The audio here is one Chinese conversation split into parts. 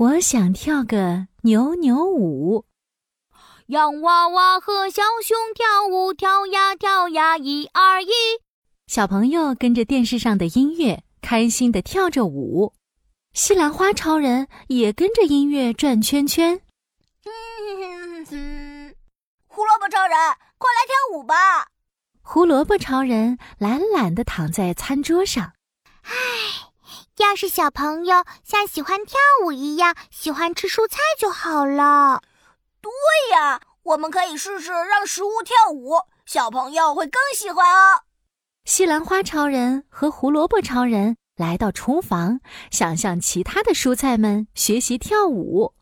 我想跳个扭扭舞。洋娃娃和小熊跳舞，跳呀跳呀，一二一。小朋友跟着电视上的音乐，开心的跳着舞。西兰花超人也跟着音乐转圈圈。胡萝卜超人，快来跳舞吧！胡萝卜超人懒懒的躺在餐桌上。唉，要是小朋友像喜欢跳舞一样喜欢吃蔬菜就好了。对呀，我们可以试试让食物跳舞，小朋友会更喜欢哦。西兰花超人和胡萝卜超人来到厨房，想向其他的蔬菜们学习跳舞。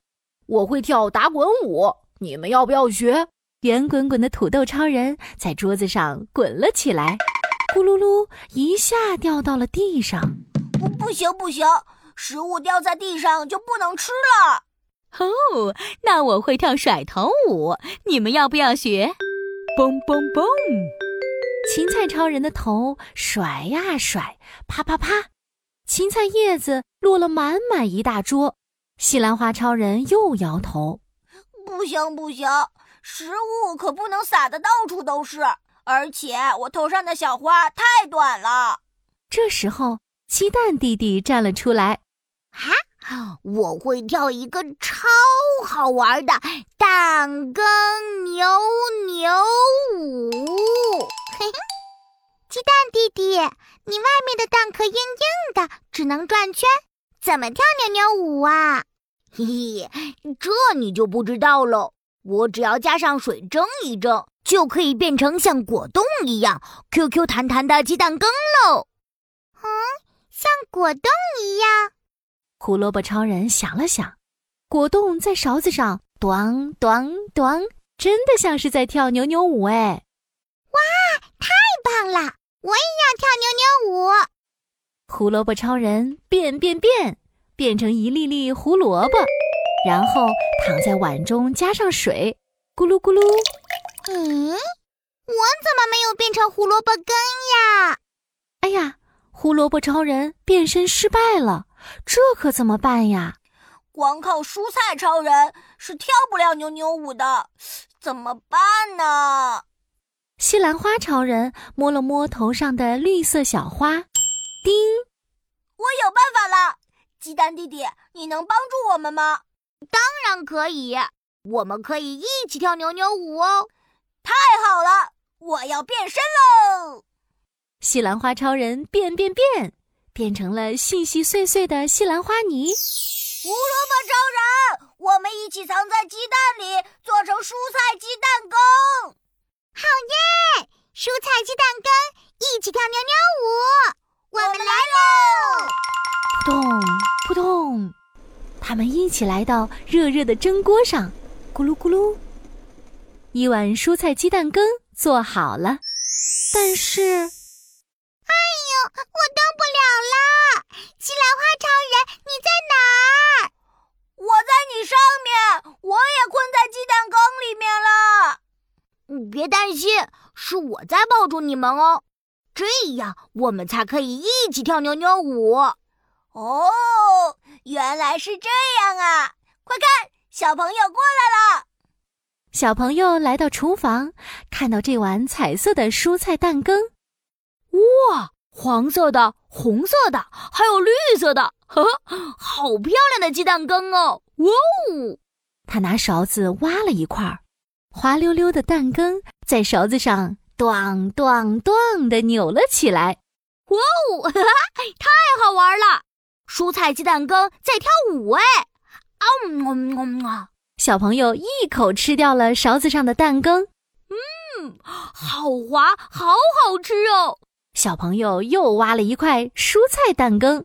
我会跳打滚舞，你们要不要学？圆滚滚的土豆超人在桌子上滚了起来，咕噜噜一下掉到了地上。不，不行不行，食物掉在地上就不能吃了。哦，那我会跳甩头舞，你们要不要学？嘣嘣嘣！芹菜超人的头甩呀甩，啪啪啪，芹菜叶子落了满满一大桌。西兰花超人又摇头：“不行不行。”食物可不能撒的到处都是，而且我头上的小花太短了。这时候，鸡蛋弟弟站了出来：“啊，我会跳一个超好玩的蛋羹扭扭舞。”嘿嘿，鸡蛋弟弟，你外面的蛋壳硬硬的，只能转圈，怎么跳扭扭舞啊？嘿嘿，这你就不知道喽。我只要加上水蒸一蒸，就可以变成像果冻一样 Q Q 弹弹的鸡蛋羹喽。嗯，像果冻一样。胡萝卜超人想了想，果冻在勺子上咚咚咚，真的像是在跳扭扭舞哎！哇，太棒了！我也要跳扭扭舞。胡萝卜超人变变变，变成一粒粒胡萝卜。然后躺在碗中，加上水，咕噜咕噜。嗯，我怎么没有变成胡萝卜羹呀？哎呀，胡萝卜超人变身失败了，这可怎么办呀？光靠蔬菜超人是跳不了扭扭舞的，怎么办呢？西兰花超人摸了摸头上的绿色小花，叮！我有办法了，鸡蛋弟弟，你能帮助我们吗？当然可以，我们可以一起跳扭扭舞哦！太好了，我要变身喽！西兰花超人变变变，变成了细细碎碎的西兰花泥。胡萝卜超人，我们一起藏在鸡蛋里，做成蔬菜鸡蛋羹。好耶！蔬菜鸡蛋羹，一起跳扭扭舞！我们来喽！扑通扑通。他们一起来到热热的蒸锅上，咕噜咕噜，一碗蔬菜鸡蛋羹做好了。但是，我动不了了！西兰花超人，你在哪儿？我在你上面，我也困在鸡蛋羹里面了。你别担心，是我在抱住你们哦，这样我们才可以一起跳扭扭舞。哦。原来是这样啊！快看，小朋友过来了。小朋友来到厨房，看到这碗彩色的蔬菜蛋羹。哇，黄色的、红色的，还有绿色的，呵呵，好漂亮的鸡蛋羹哦！哇哦！他拿勺子挖了一块，滑溜溜的蛋羹在勺子上“咚咚咚”的扭了起来。哇哦，哈哈，太好玩了！蔬菜鸡蛋羹在跳舞哎！啊嗯啊！小朋友一口吃掉了勺子上的蛋羹，嗯，好滑，好好吃哦！小朋友又挖了一块蔬菜蛋羹，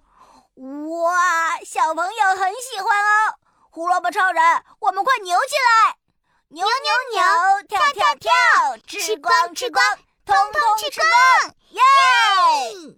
哇，小朋友很喜欢哦！胡萝卜超人，我们快扭起来！扭扭扭，跳跳跳，吃光吃光，通通吃光！耶！